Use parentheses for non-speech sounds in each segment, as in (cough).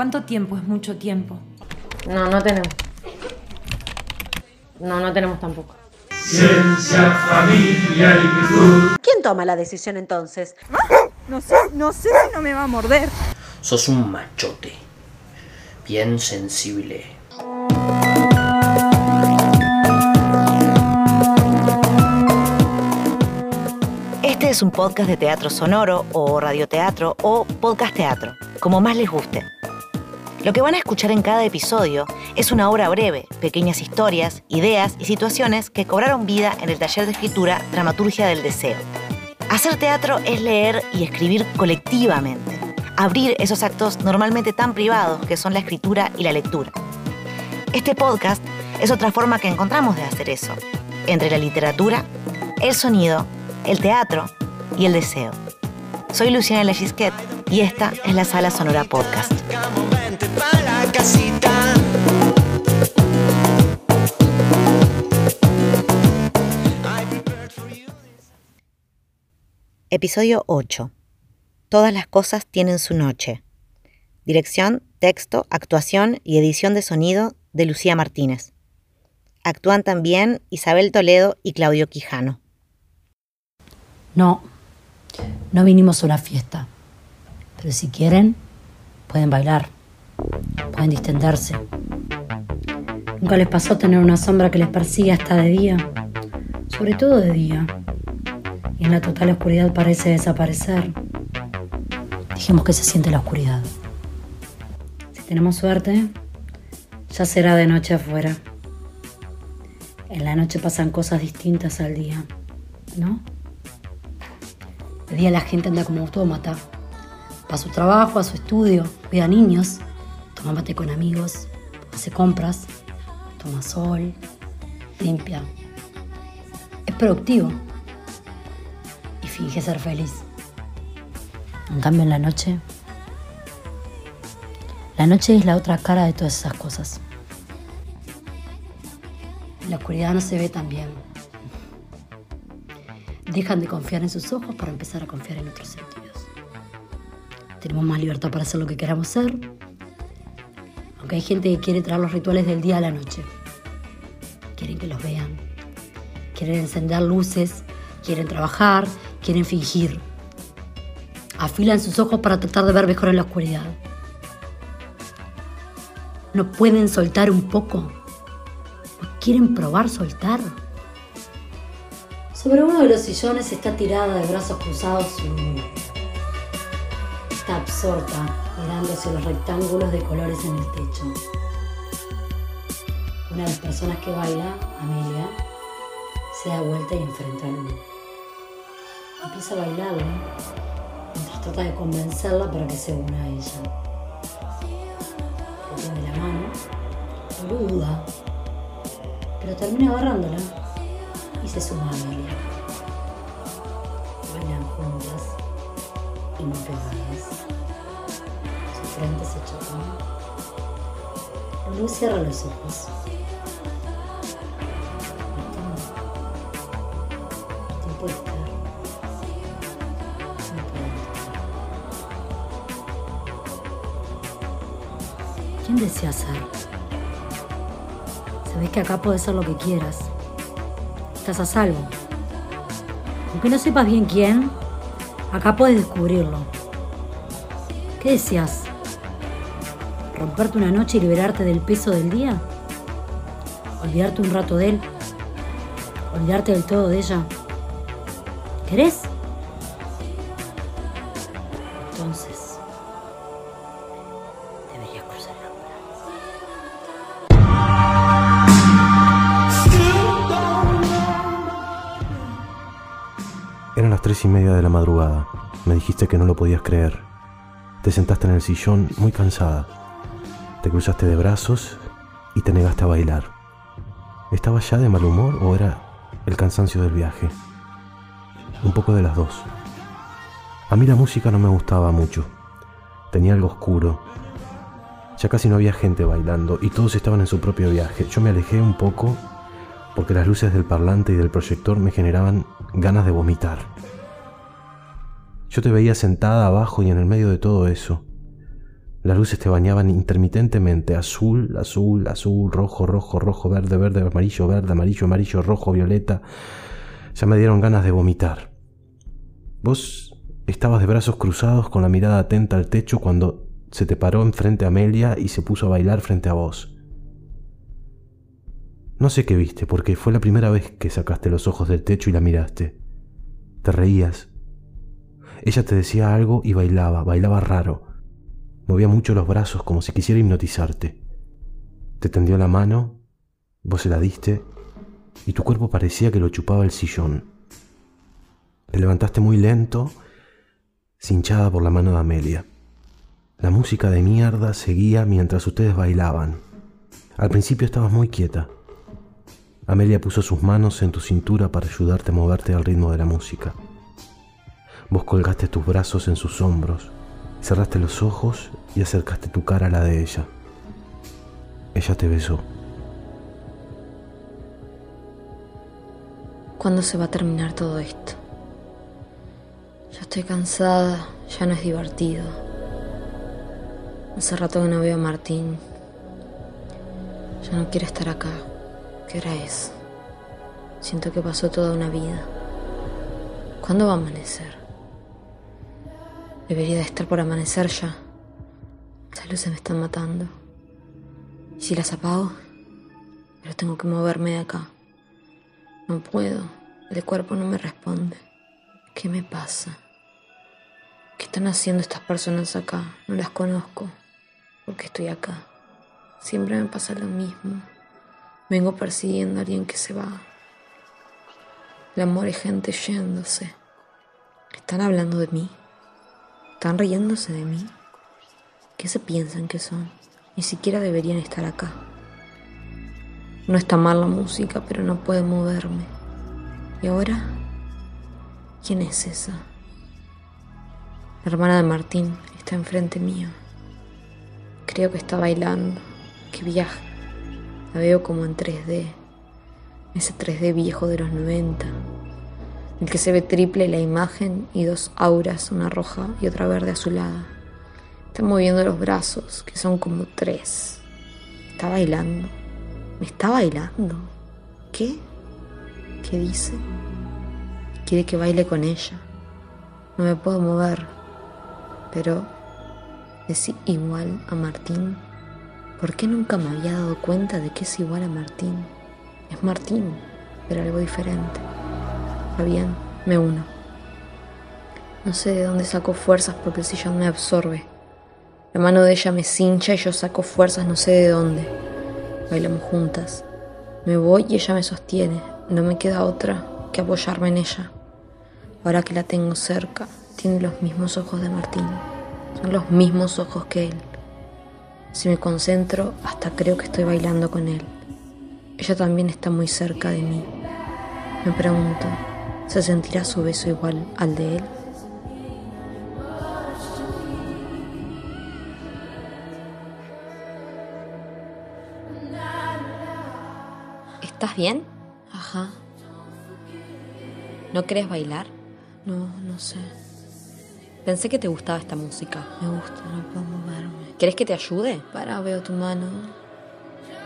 ¿Cuánto tiempo es mucho tiempo? No, no tenemos. No, no tenemos tampoco. Ciencia, familia y virtud. ¿Quién toma la decisión entonces? No sé, no sé si no me va a morder. Sos un machote. Bien sensible. Este es un podcast de teatro sonoro o radioteatro o podcast teatro, como más les guste. Lo que van a escuchar en cada episodio es una obra breve, pequeñas historias, ideas y situaciones que cobraron vida en el taller de escritura Dramaturgia del Deseo. Hacer teatro es leer y escribir colectivamente, abrir esos actos normalmente tan privados que son la escritura y la lectura. Este podcast es otra forma que encontramos de hacer eso, entre la literatura, el sonido, el teatro y el deseo. Soy Luciana Legisquet y esta es la Sala Sonora Podcast. Episodio 8. Todas las cosas tienen su noche. Dirección, texto, actuación y edición de sonido de Lucía Martínez. Actúan también Isabel Toledo y Claudio Quijano. No, no vinimos a una fiesta. Pero si quieren, pueden bailar, pueden distenderse. ¿Nunca les pasó tener una sombra que les persigue hasta de día? Sobre todo de día. Y en la total oscuridad parece desaparecer. Dijimos que se siente la oscuridad. Si tenemos suerte, ya será de noche afuera. En la noche pasan cosas distintas al día, ¿no? De día la gente anda como autómata. Va a su trabajo, a su estudio, cuida niños, toma con amigos, hace compras, toma sol, limpia. Es productivo y finge ser feliz. En cambio en la noche, la noche es la otra cara de todas esas cosas. La oscuridad no se ve tan bien. Dejan de confiar en sus ojos para empezar a confiar en otros sentidos. Tenemos más libertad para hacer lo que queramos ser, hay gente que quiere traer los rituales del día a la noche. Quieren que los vean, quieren encender luces, quieren trabajar, quieren fingir. Afilan sus ojos para tratar de ver mejor en la oscuridad. ¿No pueden soltar un poco? ¿No quieren probar soltar? Sobre uno de los sillones está tirada de brazos cruzados su absorta mirando hacia los rectángulos de colores en el techo. Una de las personas que baila, Amelia, se da vuelta y enfrenta a Lu. Empieza a bailarle mientras trata de convencerla para que se una a ella. Le tiene la mano, no duda, pero termina agarrándola y se suma a Amelia. Bailan juntas y muy pegadas. Luz cierra los ojos. ¿Quién desea ser? Sabes que acá puedes ser lo que quieras estás a salvo. Aunque no sepas bien quién, acá puedes descubrirlo. ¿Qué deseas? ¿Romperte una noche y liberarte del peso del día? ¿Olvidarte un rato de él? ¿Olvidarte del todo de ella? ¿Querés? Entonces, deberías cruzar el. Eran las tres y media de la madrugada. Me dijiste que no lo podías creer. Te sentaste en el sillón muy cansada. Te cruzaste de brazos y te negaste a bailar. ¿Estabas ya de mal humor o era el cansancio del viaje? Un poco de las dos. A mí la música no me gustaba mucho. Tenía algo oscuro. Ya casi no había gente bailando y todos estaban en su propio viaje. Yo me alejé un poco porque las luces del parlante y del proyector me generaban ganas de vomitar. Yo te veía sentada abajo y en el medio de todo eso. Las luces te bañaban intermitentemente, azul, azul, azul, rojo, rojo, rojo, verde, verde, amarillo, verde, amarillo, amarillo, rojo, violeta. Ya me dieron ganas de vomitar. Vos estabas de brazos cruzados con la mirada atenta al techo cuando se te paró enfrente a Amelia y se puso a bailar frente a vos. No sé qué viste, porque fue la primera vez que sacaste los ojos del techo y la miraste. Te reías. Ella te decía algo y bailaba, bailaba raro. Movía mucho los brazos como si quisiera hipnotizarte. Te tendió la mano, vos se la diste y tu cuerpo parecía que lo chupaba el sillón. Te levantaste muy lento, cinchada por la mano de Amelia. La música de mierda seguía mientras ustedes bailaban. Al principio estabas muy quieta. Amelia puso sus manos en tu cintura para ayudarte a moverte al ritmo de la música. Vos colgaste tus brazos en sus hombros, cerraste los ojos y acercaste tu cara a la de ella. Ella te besó. ¿Cuándo se va a terminar todo esto? Ya estoy cansada, ya no es divertido. Hace rato que no veo a Martín. Ya no quiero estar acá. ¿Qué hora es? Siento que pasó toda una vida. ¿Cuándo va a amanecer? Debería de estar por amanecer ya. Las luces me están matando. ¿Y si las apago? Pero tengo que moverme de acá. No puedo. El cuerpo no me responde. ¿Qué me pasa? ¿Qué están haciendo estas personas acá? No las conozco. ¿Por qué estoy acá? Siempre me pasa lo mismo. Vengo persiguiendo a alguien que se va. El amor es gente yéndose. ¿Están hablando de mí? ¿Están riéndose de mí? ¿Qué se piensan que son? Ni siquiera deberían estar acá. No está mal la música, pero no puedo moverme. ¿Y ahora? ¿Quién es esa? La hermana de Martín está enfrente mío. Creo que está bailando. Que viaja. La veo como en 3D. Ese 3D viejo de los 90. El que se ve triple la imagen y dos auras, una roja y otra verde azulada. Está moviendo los brazos, que son como tres. Está bailando. ¿Me está bailando? ¿Qué? ¿Qué dice? Quiere que baile con ella. No me puedo mover. Pero es igual a Martín. ¿Por qué nunca me había dado cuenta de que es igual a Martín? Es Martín, pero algo diferente. Está bien, me uno. No sé de dónde saco fuerzas porque el sillón me absorbe. La mano de ella me cincha y yo saco fuerzas no sé de dónde. Bailamos juntas. Me voy y ella me sostiene. No me queda otra que apoyarme en ella. Ahora que la tengo cerca, tiene los mismos ojos de Martín. Son los mismos ojos que él. Si me concentro, hasta creo que estoy bailando con él. Ella también está muy cerca de mí. Me pregunto, ¿se sentirá su beso igual al de él? ¿Estás bien? Ajá. ¿No querés bailar? No, no sé. Pensé que te gustaba esta música. Me gusta, no puedo moverme. ¿Querés que te ayude? Para, veo tu mano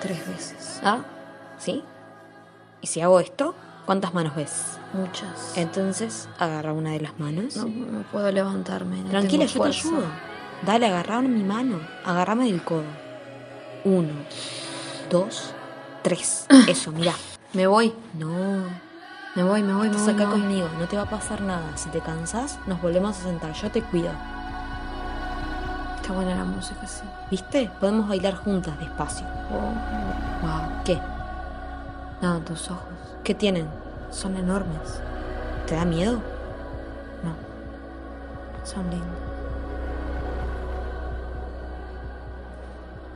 tres veces. Ah, ¿sí? ¿Y si hago esto? ¿Cuántas manos ves? Muchas. Entonces, agarra una de las manos. No, no puedo levantarme. no Tranquila, yo te ayudo. Dale, agarra mi mano. Agárrame del codo. Uno, dos, tres. (laughs) Eso, mira. Me voy. No. Me voy, me voy, me Estás voy. acá me voy. conmigo, no te va a pasar nada. Si te cansas, nos volvemos a sentar. Yo te cuido. Está buena la música, sí. ¿Viste? Podemos bailar juntas, despacio. Wow. ¿Qué? No, tus ojos. ¿Qué tienen? Son enormes. ¿Te da miedo? No. Son lindos.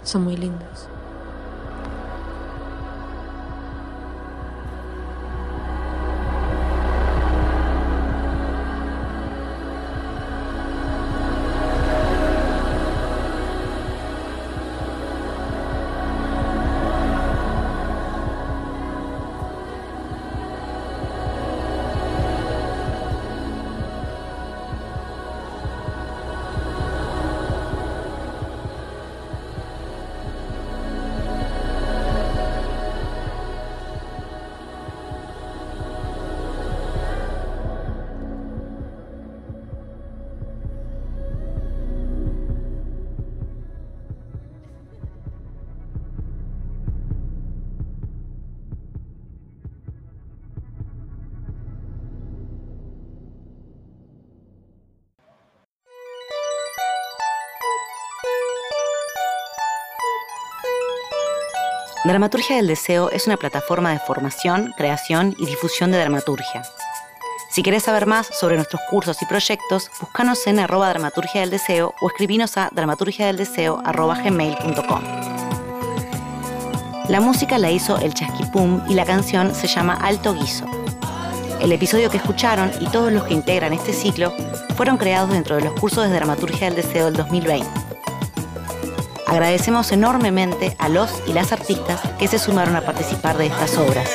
Son muy lindos. Dramaturgia del Deseo es una plataforma de formación, creación y difusión de dramaturgia. Si querés saber más sobre nuestros cursos y proyectos, búscanos en arroba dramaturgia del deseo o escribinos a dramaturgiadeldeseo.gmail.com. La música la hizo El Chasquipum y la canción se llama Alto Guiso. El episodio que escucharon y todos los que integran este ciclo fueron creados dentro de los cursos de Dramaturgia del Deseo del 2020. Agradecemos enormemente a los y las artistas que se sumaron a participar de estas obras.